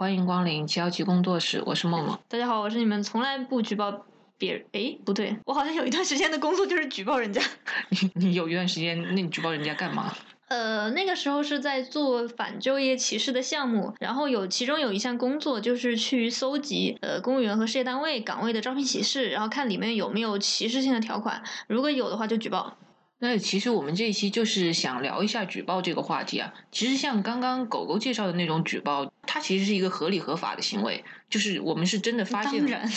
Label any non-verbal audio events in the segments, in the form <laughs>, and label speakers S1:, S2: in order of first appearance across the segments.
S1: 欢迎光临七幺七工作室，我是梦梦。
S2: 大家好，我是你们从来不举报别人。哎，不对，我好像有一段时间的工作就是举报人家。<laughs>
S1: 你你有一段时间，那你举报人家干嘛？<laughs>
S2: 呃，那个时候是在做反就业歧视的项目，然后有其中有一项工作就是去搜集呃公务员和事业单位岗位的招聘启事，然后看里面有没有歧视性的条款，如果有的话就举报。
S1: 那其实我们这一期就是想聊一下举报这个话题啊。其实像刚刚狗狗介绍的那种举报，它其实是一个合理合法的行为，就是我们是真的发现，
S2: 当然，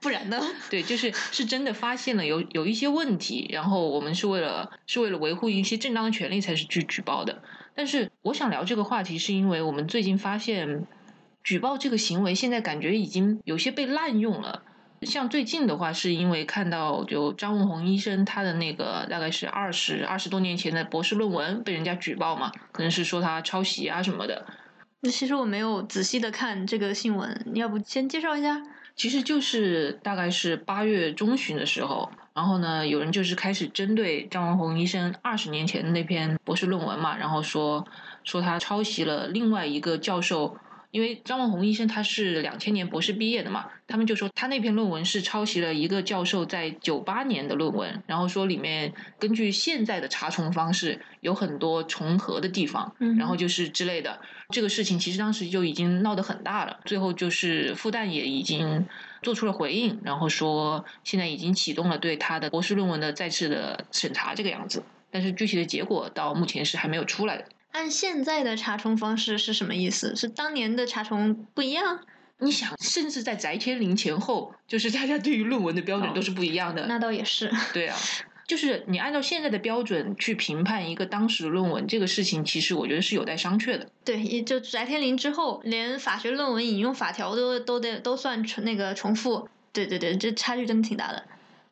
S2: 不然呢？<laughs>
S1: 对，就是是真的发现了有有一些问题，然后我们是为了是为了维护一些正当的权利才是去举报的。但是我想聊这个话题，是因为我们最近发现，举报这个行为现在感觉已经有些被滥用了。像最近的话，是因为看到就张文宏医生他的那个大概是二十二十多年前的博士论文被人家举报嘛，可能是说他抄袭啊什么的。
S2: 那其实我没有仔细的看这个新闻，你要不先介绍一下？
S1: 其实就是大概是八月中旬的时候，然后呢，有人就是开始针对张文宏医生二十年前的那篇博士论文嘛，然后说说他抄袭了另外一个教授。因为张文宏医生他是两千年博士毕业的嘛，他们就说他那篇论文是抄袭了一个教授在九八年的论文，然后说里面根据现在的查重方式有很多重合的地方，然后就是之类的。这个事情其实当时就已经闹得很大了，最后就是复旦也已经做出了回应，然后说现在已经启动了对他的博士论文的再次的审查这个样子，但是具体的结果到目前是还没有出来的。
S2: 按现在的查重方式是什么意思？是当年的查重不一样？
S1: 你想，甚至在翟天临前后，就是大家对于论文的标准都是不一样的。
S2: 那倒也是。
S1: 对啊，<laughs> 就是你按照现在的标准去评判一个当时的论文，这个事情其实我觉得是有待商榷的。
S2: 对，也就翟天临之后，连法学论文引用法条都都得都算重那个重复。对对对，这差距真的挺大的。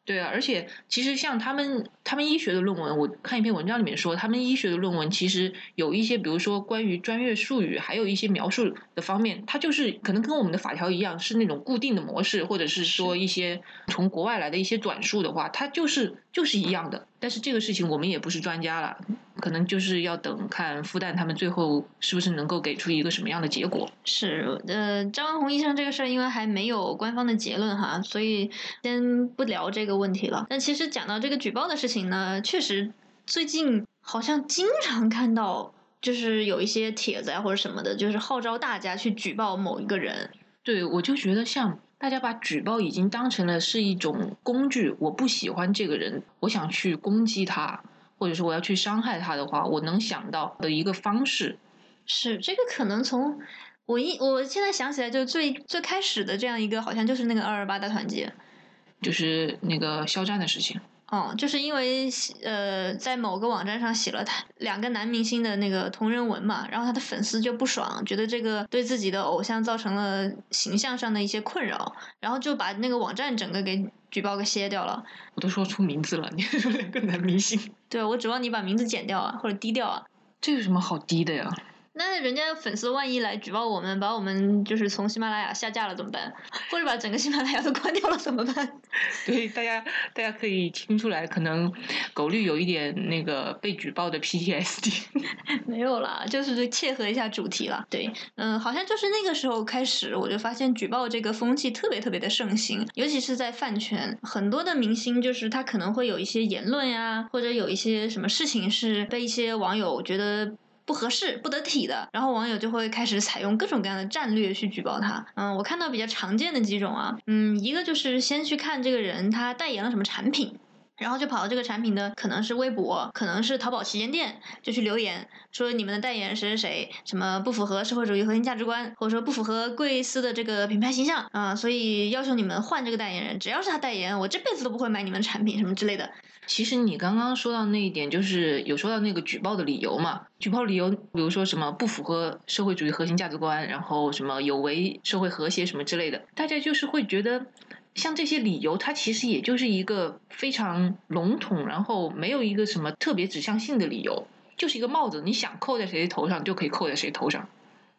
S1: 对啊，而且其实像他们他们医学的论文，我看一篇文章里面说，他们医学的论文其实有一些，比如说关于专业术语，还有一些描述的方面，它就是可能跟我们的法条一样，是那种固定的模式，或者是说一些从国外来的一些转述的话，它就是就是一样的。但是这个事情我们也不是专家了，可能就是要等看复旦他们最后是不是能够给出一个什么样的结果。
S2: 是，呃，张文宏医生这个事儿，因为还没有官方的结论哈，所以先不聊这个问题了。但其实讲到这个举报的事情呢，确实最近好像经常看到，就是有一些帖子啊或者什么的，就是号召大家去举报某一个人。
S1: 对，我就觉得像。大家把举报已经当成了是一种工具，我不喜欢这个人，我想去攻击他，或者说我要去伤害他的话，我能想到的一个方式，
S2: 是这个可能从我一我现在想起来，就最最开始的这样一个，好像就是那个二二八大团结，
S1: 就是那个肖战的事情。
S2: 哦，就是因为呃，在某个网站上写了他两个男明星的那个同人文嘛，然后他的粉丝就不爽，觉得这个对自己的偶像造成了形象上的一些困扰，然后就把那个网站整个给举报给歇掉了。
S1: 我都说出名字了，你还 <laughs> 说两个男明星？
S2: 对，我指望你把名字剪掉啊，或者低调啊。
S1: 这有什么好低的呀？
S2: 那人家粉丝万一来举报我们，把我们就是从喜马拉雅下架了怎么办？或者把整个喜马拉雅都关掉了怎么办？<laughs>
S1: 对，大家大家可以听出来，可能狗绿有一点那个被举报的 PTSD。<laughs>
S2: 没有啦，就是切合一下主题了。对，嗯，好像就是那个时候开始，我就发现举报这个风气特别特别的盛行，尤其是在饭圈，很多的明星就是他可能会有一些言论呀，或者有一些什么事情是被一些网友觉得。不合适、不得体的，然后网友就会开始采用各种各样的战略去举报他。嗯，我看到比较常见的几种啊，嗯，一个就是先去看这个人他代言了什么产品。然后就跑到这个产品的可能是微博，可能是淘宝旗舰店，就去留言说你们的代言谁谁谁什么不符合社会主义核心价值观，或者说不符合贵司的这个品牌形象啊，所以要求你们换这个代言人，只要是他代言，我这辈子都不会买你们产品什么之类的。
S1: 其实你刚刚说到那一点，就是有说到那个举报的理由嘛？举报理由，比如说什么不符合社会主义核心价值观，然后什么有违社会和谐什么之类的，大家就是会觉得。像这些理由，它其实也就是一个非常笼统，然后没有一个什么特别指向性的理由，就是一个帽子，你想扣在谁头上就可以扣在谁头上。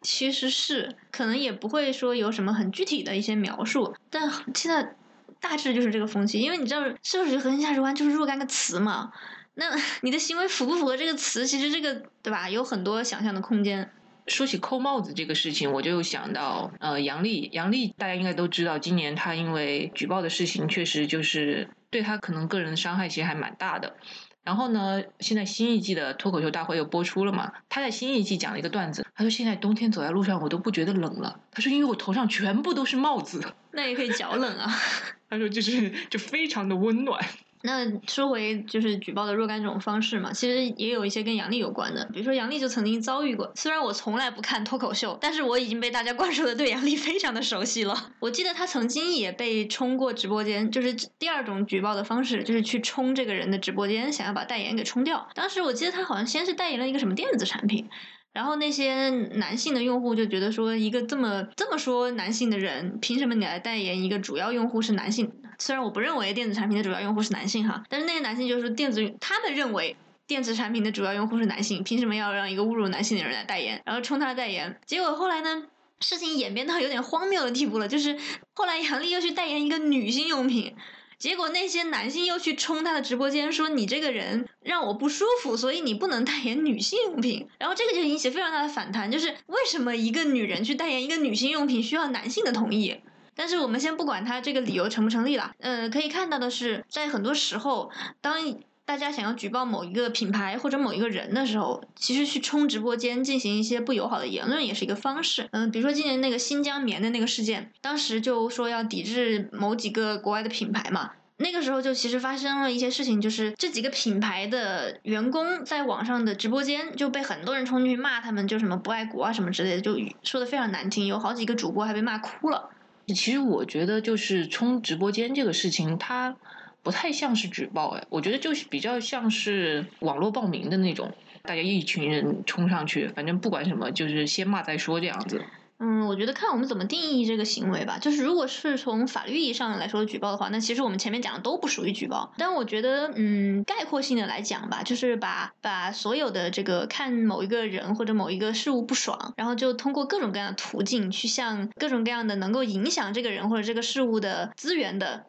S2: 其实是可能也不会说有什么很具体的一些描述，但现在大致就是这个风气，因为你知道社会主义核心价值观就是若干个词嘛，那你的行为符不符合这个词，其实这个对吧，有很多想象的空间。
S1: 说起扣帽子这个事情，我就想到呃杨笠，杨笠大家应该都知道，今年他因为举报的事情，确实就是对他可能个人的伤害其实还蛮大的。然后呢，现在新一季的脱口秀大会又播出了嘛？他在新一季讲了一个段子，他说现在冬天走在路上我都不觉得冷了，他说因为我头上全部都是帽子。<laughs>
S2: 那也可以脚冷啊。<laughs>
S1: 他说就是就非常的温暖。
S2: 那说回就是举报的若干种方式嘛，其实也有一些跟杨笠有关的，比如说杨笠就曾经遭遇过。虽然我从来不看脱口秀，但是我已经被大家 <laughs> 灌输的对杨笠非常的熟悉了。我记得他曾经也被冲过直播间，就是第二种举报的方式，就是去冲这个人的直播间，想要把代言给冲掉。当时我记得他好像先是代言了一个什么电子产品。然后那些男性的用户就觉得说，一个这么这么说男性的人，凭什么你来代言一个主要用户是男性？虽然我不认为电子产品的主要用户是男性哈，但是那些男性就是电子，他们认为电子产品的主要用户是男性，凭什么要让一个侮辱男性的人来代言，然后冲他代言？结果后来呢，事情演变到有点荒谬的地步了，就是后来杨笠又去代言一个女性用品。结果那些男性又去冲他的直播间，说你这个人让我不舒服，所以你不能代言女性用品。然后这个就引起非常大的反弹，就是为什么一个女人去代言一个女性用品需要男性的同意？但是我们先不管他这个理由成不成立了，呃，可以看到的是，在很多时候，当大家想要举报某一个品牌或者某一个人的时候，其实去冲直播间进行一些不友好的言论也是一个方式。嗯，比如说今年那个新疆棉的那个事件，当时就说要抵制某几个国外的品牌嘛。那个时候就其实发生了一些事情，就是这几个品牌的员工在网上的直播间就被很多人冲进去骂他们，就什么不爱国啊什么之类的，就说的非常难听，有好几个主播还被骂哭了。
S1: 其实我觉得就是冲直播间这个事情，它。不太像是举报哎，我觉得就是比较像是网络报名的那种，大家一群人冲上去，反正不管什么，就是先骂再说这样子。
S2: 嗯，我觉得看我们怎么定义这个行为吧。就是如果是从法律意义上来说举报的话，那其实我们前面讲的都不属于举报。但我觉得，嗯，概括性的来讲吧，就是把把所有的这个看某一个人或者某一个事物不爽，然后就通过各种各样的途径去向各种各样的能够影响这个人或者这个事物的资源的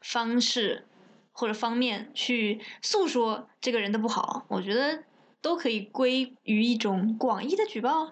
S2: 方式。或者方面去诉说这个人的不好，我觉得都可以归于一种广义的举报。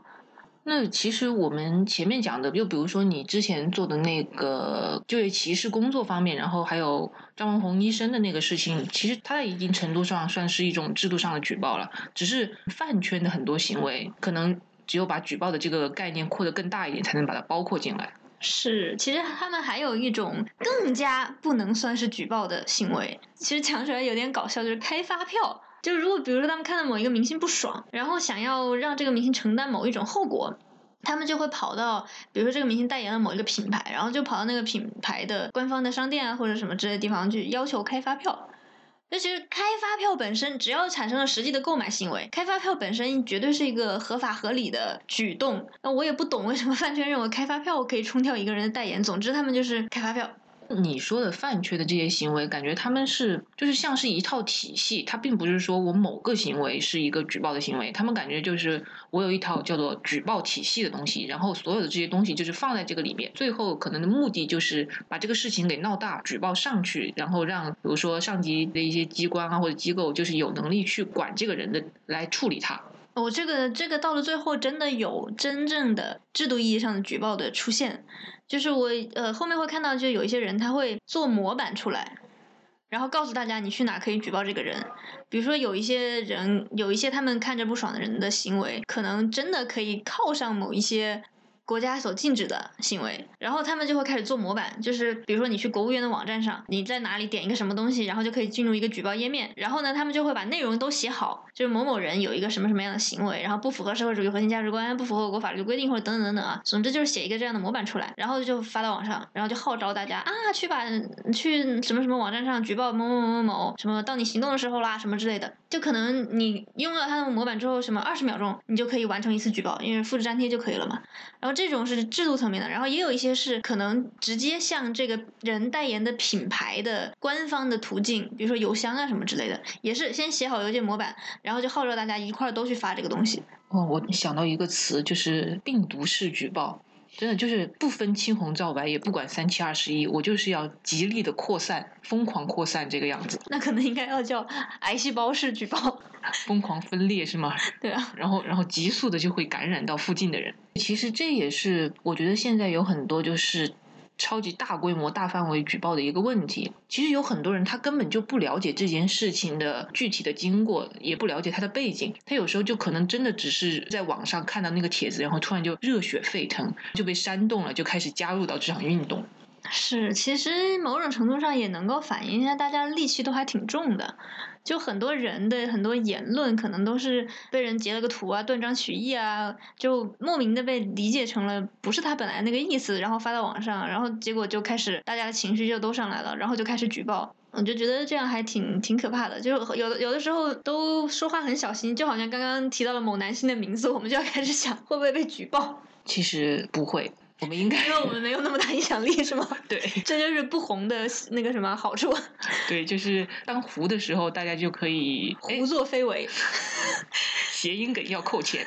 S1: 那其实我们前面讲的，就比如说你之前做的那个就业歧视工作方面，然后还有张文宏医生的那个事情，其实他在一定程度上算是一种制度上的举报了。只是饭圈的很多行为，可能只有把举报的这个概念扩得更大一点，才能把它包括进来。
S2: 是，其实他们还有一种更加不能算是举报的行为。其实讲出来有点搞笑，就是开发票。就如果比如说他们看到某一个明星不爽，然后想要让这个明星承担某一种后果，他们就会跑到，比如说这个明星代言了某一个品牌，然后就跑到那个品牌的官方的商店啊或者什么之类的地方去要求开发票。那其实开发票本身，只要产生了实际的购买行为，开发票本身绝对是一个合法合理的举动。那我也不懂为什么饭圈认为开发票可以冲掉一个人的代言。总之，他们就是开发票。
S1: 你说的饭圈的这些行为，感觉他们是就是像是一套体系，它并不是说我某个行为是一个举报的行为，他们感觉就是我有一套叫做举报体系的东西，然后所有的这些东西就是放在这个里面，最后可能的目的就是把这个事情给闹大，举报上去，然后让比如说上级的一些机关啊或者机构就是有能力去管这个人的来处理他。
S2: 我这个这个到了最后真的有真正的制度意义上的举报的出现。就是我呃后面会看到，就有一些人他会做模板出来，然后告诉大家你去哪可以举报这个人。比如说有一些人有一些他们看着不爽的人的行为，可能真的可以靠上某一些。国家所禁止的行为，然后他们就会开始做模板，就是比如说你去国务院的网站上，你在哪里点一个什么东西，然后就可以进入一个举报页面。然后呢，他们就会把内容都写好，就是某某人有一个什么什么样的行为，然后不符合社会主义核心价值观，不符合我国法律规定或者等等等等啊，总之就是写一个这样的模板出来，然后就发到网上，然后就号召大家啊去把去什么什么网站上举报某某某某某什么到你行动的时候啦什么之类的，就可能你用了他的模板之后，什么二十秒钟你就可以完成一次举报，因为复制粘贴就可以了嘛，然后。这种是制度层面的，然后也有一些是可能直接向这个人代言的品牌的官方的途径，比如说邮箱啊什么之类的，也是先写好邮件模板，然后就号召大家一块儿都去发这个东西。
S1: 哦，我想到一个词，就是病毒式举报。真的就是不分青红皂白，也不管三七二十一，我就是要极力的扩散，疯狂扩散这个样子，
S2: 那可能应该要叫癌细胞式举报。
S1: 疯狂分裂是吗？
S2: 对啊，
S1: 然后然后急速的就会感染到附近的人。其实这也是我觉得现在有很多就是。超级大规模、大范围举报的一个问题，其实有很多人他根本就不了解这件事情的具体的经过，也不了解它的背景，他有时候就可能真的只是在网上看到那个帖子，然后突然就热血沸腾，就被煽动了，就开始加入到这场运动。
S2: 是，其实某种程度上也能够反映一下大家戾气都还挺重的。就很多人的很多言论，可能都是被人截了个图啊，断章取义啊，就莫名的被理解成了不是他本来那个意思，然后发到网上，然后结果就开始大家的情绪就都上来了，然后就开始举报。我就觉得这样还挺挺可怕的，就有的有的时候都说话很小心，就好像刚刚提到了某男性的名字，我们就要开始想会不会被举报。
S1: 其实不会，我们应该
S2: 因为我们没有那么大影响力，是吗？<laughs>
S1: 对
S2: 这就是不红的那个什么好处，<laughs>
S1: 对，就是当糊的时候，大家就可以哎
S2: 胡作非为。<laughs>
S1: 谐音梗要扣钱。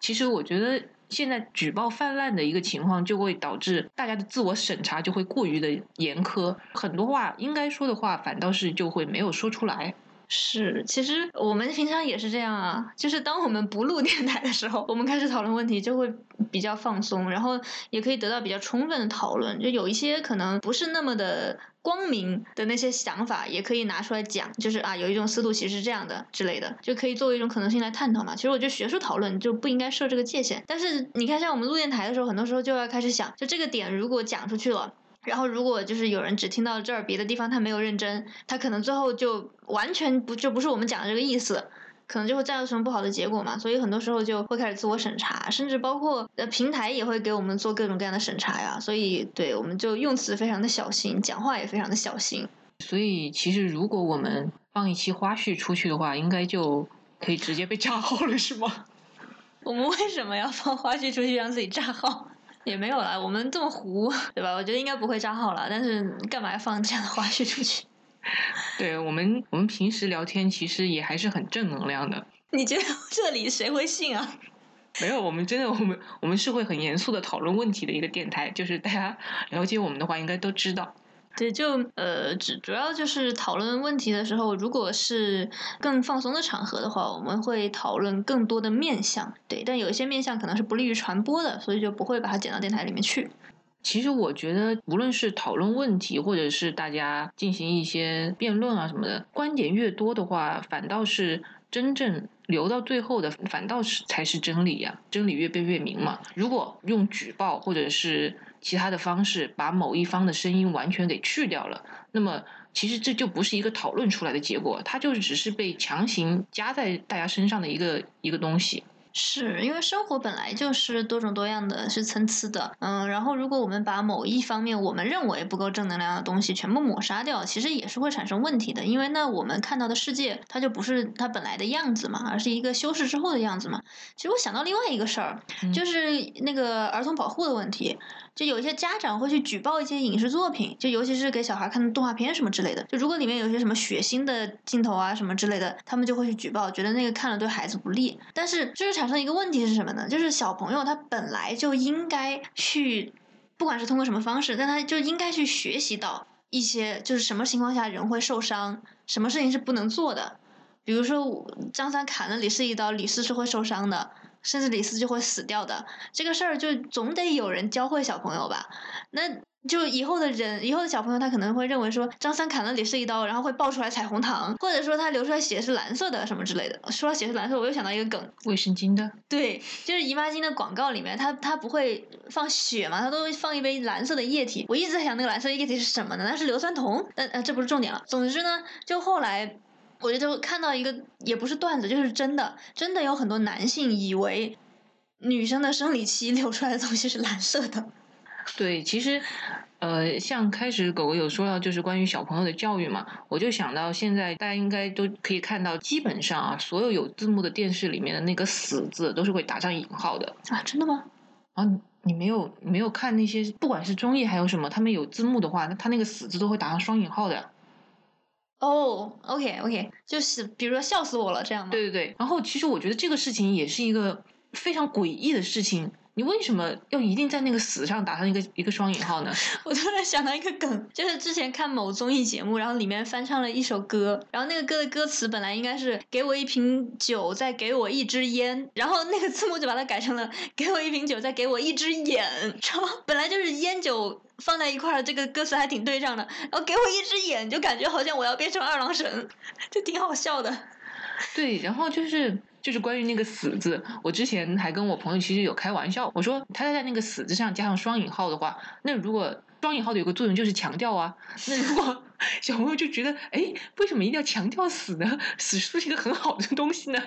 S1: 其实我觉得现在举报泛滥的一个情况，就会导致大家的自我审查就会过于的严苛，很多话应该说的话，反倒是就会没有说出来。
S2: 是，其实我们平常也是这样啊，就是当我们不录电台的时候，我们开始讨论问题就会比较放松，然后也可以得到比较充分的讨论。就有一些可能不是那么的光明的那些想法，也可以拿出来讲，就是啊，有一种思路其实是这样的之类的，就可以作为一种可能性来探讨嘛。其实我觉得学术讨论就不应该设这个界限，但是你看，像我们录电台的时候，很多时候就要开始想，就这个点如果讲出去了。然后，如果就是有人只听到这儿，别的地方他没有认真，他可能最后就完全不就不是我们讲的这个意思，可能就会造成不好的结果嘛。所以很多时候就会开始自我审查，甚至包括呃平台也会给我们做各种各样的审查呀。所以对我们就用词非常的小心，讲话也非常的小心。
S1: 所以其实如果我们放一期花絮出去的话，应该就可以直接被炸号了，是吗？<laughs>
S2: 我们为什么要放花絮出去让自己炸号？也没有啦，我们这么糊，对吧？我觉得应该不会账号了，但是干嘛要放这样的花絮出去？<laughs>
S1: 对我们，我们平时聊天其实也还是很正能量的。
S2: 你觉得这里谁会信啊？<laughs>
S1: 没有，我们真的，我们我们是会很严肃的讨论问题的一个电台，就是大家了解我们的话，应该都知道。
S2: 对，就呃，主主要就是讨论问题的时候，如果是更放松的场合的话，我们会讨论更多的面向。对，但有一些面向可能是不利于传播的，所以就不会把它剪到电台里面去。
S1: 其实我觉得，无论是讨论问题，或者是大家进行一些辩论啊什么的，观点越多的话，反倒是真正留到最后的，反倒是才是真理呀、真理越辩越明嘛。如果用举报或者是其他的方式把某一方的声音完全给去掉了，那么其实这就不是一个讨论出来的结果，它就只是被强行加在大家身上的一个一个东西。
S2: 是因为生活本来就是多种多样的，是参差的，嗯，然后如果我们把某一方面我们认为不够正能量的东西全部抹杀掉，其实也是会产生问题的，因为那我们看到的世界它就不是它本来的样子嘛，而是一个修饰之后的样子嘛。其实我想到另外一个事儿，就是那个儿童保护的问题。就有一些家长会去举报一些影视作品，就尤其是给小孩看的动画片什么之类的。就如果里面有一些什么血腥的镜头啊什么之类的，他们就会去举报，觉得那个看了对孩子不利。但是这就产生一个问题是什么呢？就是小朋友他本来就应该去，不管是通过什么方式，但他就应该去学习到一些，就是什么情况下人会受伤，什么事情是不能做的。比如说张三砍了李四一刀，李四是会受伤的。甚至李斯就会死掉的这个事儿，就总得有人教会小朋友吧？那就以后的人，以后的小朋友，他可能会认为说张三砍了李四一刀，然后会爆出来彩虹糖，或者说他流出来血是蓝色的什么之类的。说到血是蓝色，我又想到一个梗，
S1: 卫生巾的，
S2: 对，就是姨妈巾的广告里面，它它不会放血嘛，它都会放一杯蓝色的液体。我一直在想那个蓝色液体是什么呢？那是硫酸铜？但呃这不是重点了。总之呢，就后来。我就看到一个，也不是段子，就是真的，真的有很多男性以为女生的生理期 <laughs> 流出来的东西是蓝色的。<laughs>
S1: 对，其实，呃，像开始狗狗有说到，就是关于小朋友的教育嘛，我就想到现在大家应该都可以看到，基本上啊，所有有字幕的电视里面的那个“死”字都是会打上引号的
S2: 啊，真的吗？
S1: 啊，你没有没有看那些，不管是综艺还有什么，他们有字幕的话，那他那个“死”字都会打上双引号的。
S2: 哦，OK OK，就是比如说笑死我了这样吗？
S1: 对对对，然后其实我觉得这个事情也是一个非常诡异的事情。你为什么要一定在那个死上打上一个一个双引号呢？<laughs>
S2: 我突然想到一个梗，就是之前看某综艺节目，然后里面翻唱了一首歌，然后那个歌的歌词本来应该是“给我一瓶酒，再给我一支烟”，然后那个字幕就把它改成了“给我一瓶酒，再给我一只眼”。然后本来就是烟酒放在一块儿，这个歌词还挺对上的，然后给我一只眼，就感觉好像我要变成二郎神，<laughs> 就挺好笑的。
S1: 对，然后就是就是关于那个“死”字，我之前还跟我朋友其实有开玩笑，我说他在那个“死”字上加上双引号的话，那如果双引号的有个作用就是强调啊，那如果小朋友就觉得，哎，为什么一定要强调“死”呢？“死”是不是一个很好的东西呢？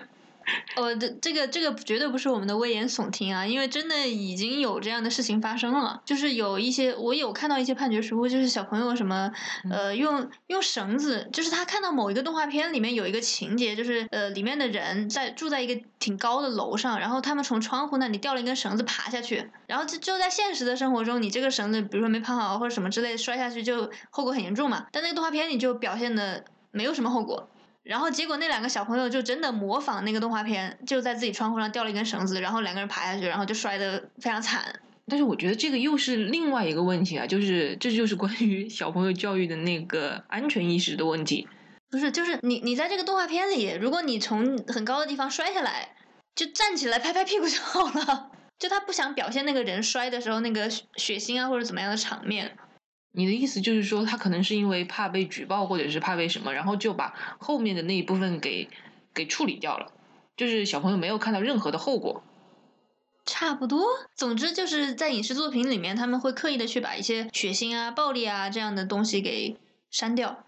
S2: 哦，<laughs> 这这个这个绝对不是我们的危言耸听啊，因为真的已经有这样的事情发生了。就是有一些我有看到一些判决书，就是小朋友什么呃用用绳子，就是他看到某一个动画片里面有一个情节，就是呃里面的人在住在一个挺高的楼上，然后他们从窗户那里掉了一根绳子爬下去，然后就就在现实的生活中，你这个绳子比如说没爬好或者什么之类摔下去就后果很严重嘛，但那个动画片里就表现的没有什么后果。然后结果那两个小朋友就真的模仿那个动画片，就在自己窗户上吊了一根绳子，然后两个人爬下去，然后就摔得非常惨。
S1: 但是我觉得这个又是另外一个问题啊，就是这就是关于小朋友教育的那个安全意识的问题。
S2: 不是，就是你你在这个动画片里，如果你从很高的地方摔下来，就站起来拍拍屁股就好了。<laughs> 就他不想表现那个人摔的时候那个血腥啊或者怎么样的场面。
S1: 你的意思就是说，他可能是因为怕被举报，或者是怕被什么，然后就把后面的那一部分给给处理掉了，就是小朋友没有看到任何的后果。
S2: 差不多，总之就是在影视作品里面，他们会刻意的去把一些血腥啊、暴力啊这样的东西给删掉。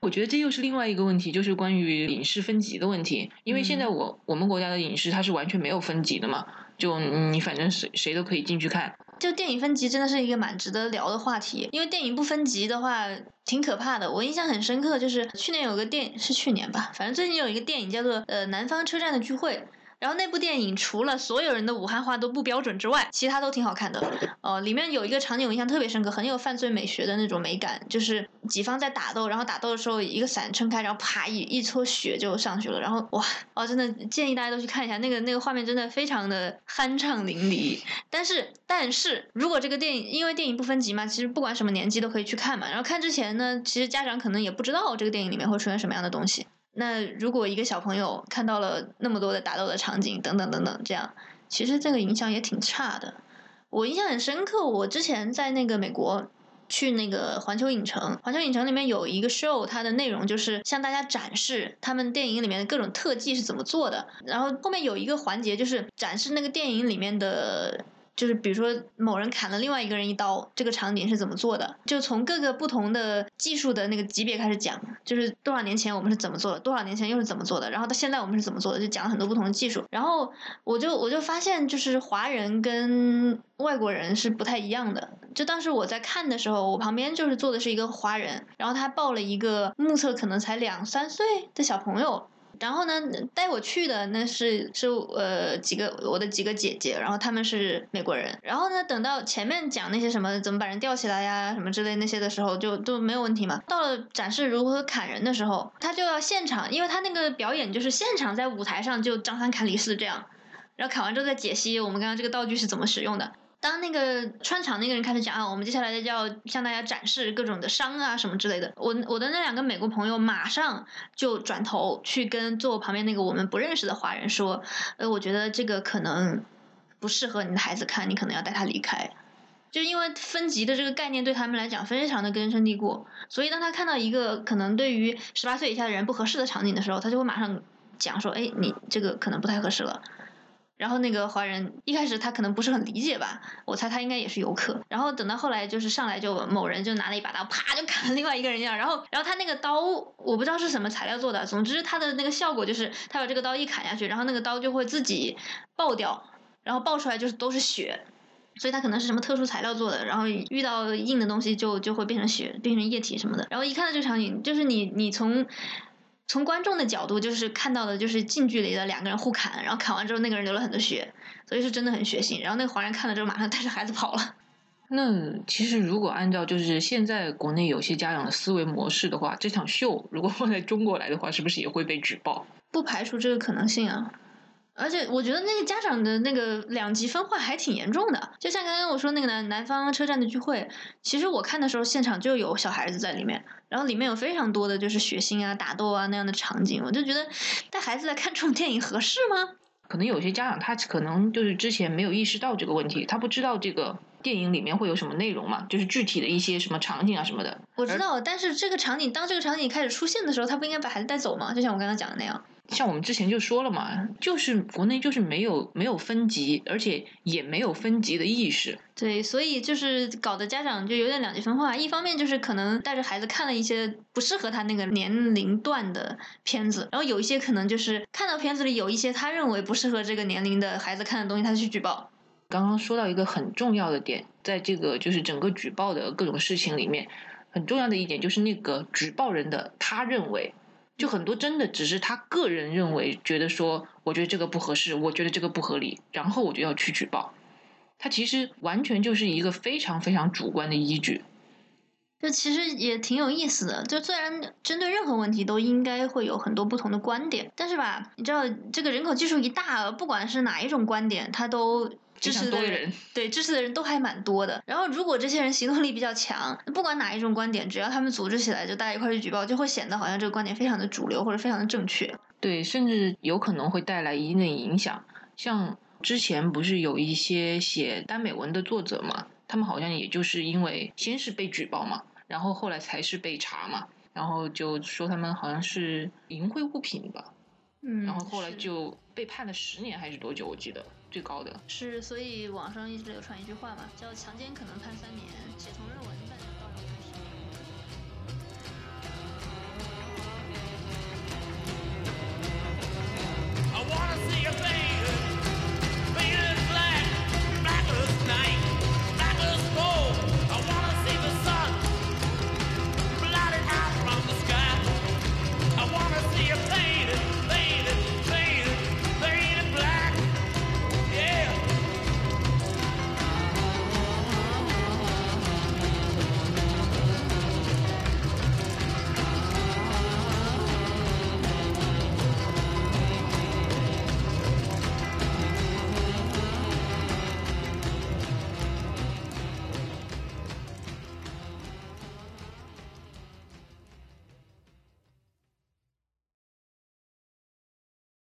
S1: 我觉得这又是另外一个问题，就是关于影视分级的问题。因为现在我我们国家的影视它是完全没有分级的嘛，就你反正谁谁都可以进去看。
S2: 就电影分级真的是一个蛮值得聊的话题，因为电影不分级的话挺可怕的。我印象很深刻，就是去年有个电影是去年吧，反正最近有一个电影叫做《呃南方车站的聚会》。然后那部电影除了所有人的武汉话都不标准之外，其他都挺好看的。呃，里面有一个场景我印象特别深刻，很有犯罪美学的那种美感，就是己方在打斗，然后打斗的时候一个伞撑开，然后啪一一撮血就上去了，然后哇哦，真的建议大家都去看一下那个那个画面，真的非常的酣畅淋漓。但是但是如果这个电影因为电影不分级嘛，其实不管什么年纪都可以去看嘛。然后看之前呢，其实家长可能也不知道这个电影里面会出现什么样的东西。那如果一个小朋友看到了那么多的打斗的场景，等等等等，这样其实这个影响也挺差的。我印象很深刻，我之前在那个美国去那个环球影城，环球影城里面有一个 show，它的内容就是向大家展示他们电影里面的各种特技是怎么做的。然后后面有一个环节就是展示那个电影里面的。就是比如说某人砍了另外一个人一刀，这个场景是怎么做的？就从各个不同的技术的那个级别开始讲，就是多少年前我们是怎么做的，多少年前又是怎么做的，然后到现在我们是怎么做的，就讲了很多不同的技术。然后我就我就发现，就是华人跟外国人是不太一样的。就当时我在看的时候，我旁边就是坐的是一个华人，然后他抱了一个目测可能才两三岁的小朋友。然后呢，带我去的那是是呃几个我的几个姐姐，然后他们是美国人。然后呢，等到前面讲那些什么怎么把人吊起来呀，什么之类那些的时候，就都没有问题嘛。到了展示如何砍人的时候，他就要现场，因为他那个表演就是现场在舞台上就张三砍李四这样，然后砍完之后再解析我们刚刚这个道具是怎么使用的。当那个穿场那个人开始讲啊，我们接下来就要向大家展示各种的伤啊什么之类的。我我的那两个美国朋友马上就转头去跟坐我旁边那个我们不认识的华人说，呃，我觉得这个可能不适合你的孩子看，你可能要带他离开。就因为分级的这个概念对他们来讲非常的根深蒂固，所以当他看到一个可能对于十八岁以下的人不合适的场景的时候，他就会马上讲说，哎，你这个可能不太合适了。然后那个华人一开始他可能不是很理解吧，我猜他应该也是游客。然后等到后来就是上来就某人就拿了一把刀，啪就砍了另外一个人一样。然后然后他那个刀我不知道是什么材料做的，总之他的那个效果就是他把这个刀一砍下去，然后那个刀就会自己爆掉，然后爆出来就是都是血，所以他可能是什么特殊材料做的。然后遇到硬的东西就就会变成血，变成液体什么的。然后一看到这个场景，就是你你从。从观众的角度，就是看到的，就是近距离的两个人互砍，然后砍完之后那个人流了很多血，所以是真的很血腥。然后那个华人看了之后，马上带着孩子跑了。<laughs>
S1: 那其实如果按照就是现在国内有些家长的思维模式的话，这场秀如果放在中国来的话，是不是也会被举报？
S2: 不排除这个可能性啊。而且我觉得那个家长的那个两极分化还挺严重的，就像刚刚我说那个南南方车站的聚会，其实我看的时候现场就有小孩子在里面，然后里面有非常多的就是血腥啊、打斗啊那样的场景，我就觉得带孩子来看这种电影合适吗？
S1: 可能有些家长他可能就是之前没有意识到这个问题，他不知道这个电影里面会有什么内容嘛，就是具体的一些什么场景啊什么的。
S2: 我知道，但是这个场景当这个场景开始出现的时候，他不应该把孩子带走吗？就像我刚刚讲的那样。
S1: 像我们之前就说了嘛，就是国内就是没有没有分级，而且也没有分级的意识。
S2: 对，所以就是搞得家长就有点两极分化。一方面就是可能带着孩子看了一些不适合他那个年龄段的片子，然后有一些可能就是看到片子里有一些他认为不适合这个年龄的孩子看的东西，他就去举报。
S1: 刚刚说到一个很重要的点，在这个就是整个举报的各种事情里面，很重要的一点就是那个举报人的他认为。就很多真的只是他个人认为，觉得说，我觉得这个不合适，我觉得这个不合理，然后我就要去举报。他其实完全就是一个非常非常主观的依据。
S2: 这其实也挺有意思的。就虽然针对任何问题都应该会有很多不同的观点，但是吧，你知道这个人口基数一大，不管是哪一种观点，他都。支持的人，对支持的人都还蛮多的。然后，如果这些人行动力比较强，不管哪一种观点，只要他们组织起来，就大家一块去举报，就会显得好像这个观点非常的主流或者非常的正确。
S1: 对，甚至有可能会带来一定的影响。像之前不是有一些写耽美文的作者嘛，他们好像也就是因为先是被举报嘛，然后后来才是被查嘛，然后就说他们好像是淫秽物品吧。
S2: 嗯，
S1: 然后后来就被判了十年还是多久？我记得最高的
S2: 是，所以网上一直流传一句话嘛，叫强奸可能判三年，写同人文。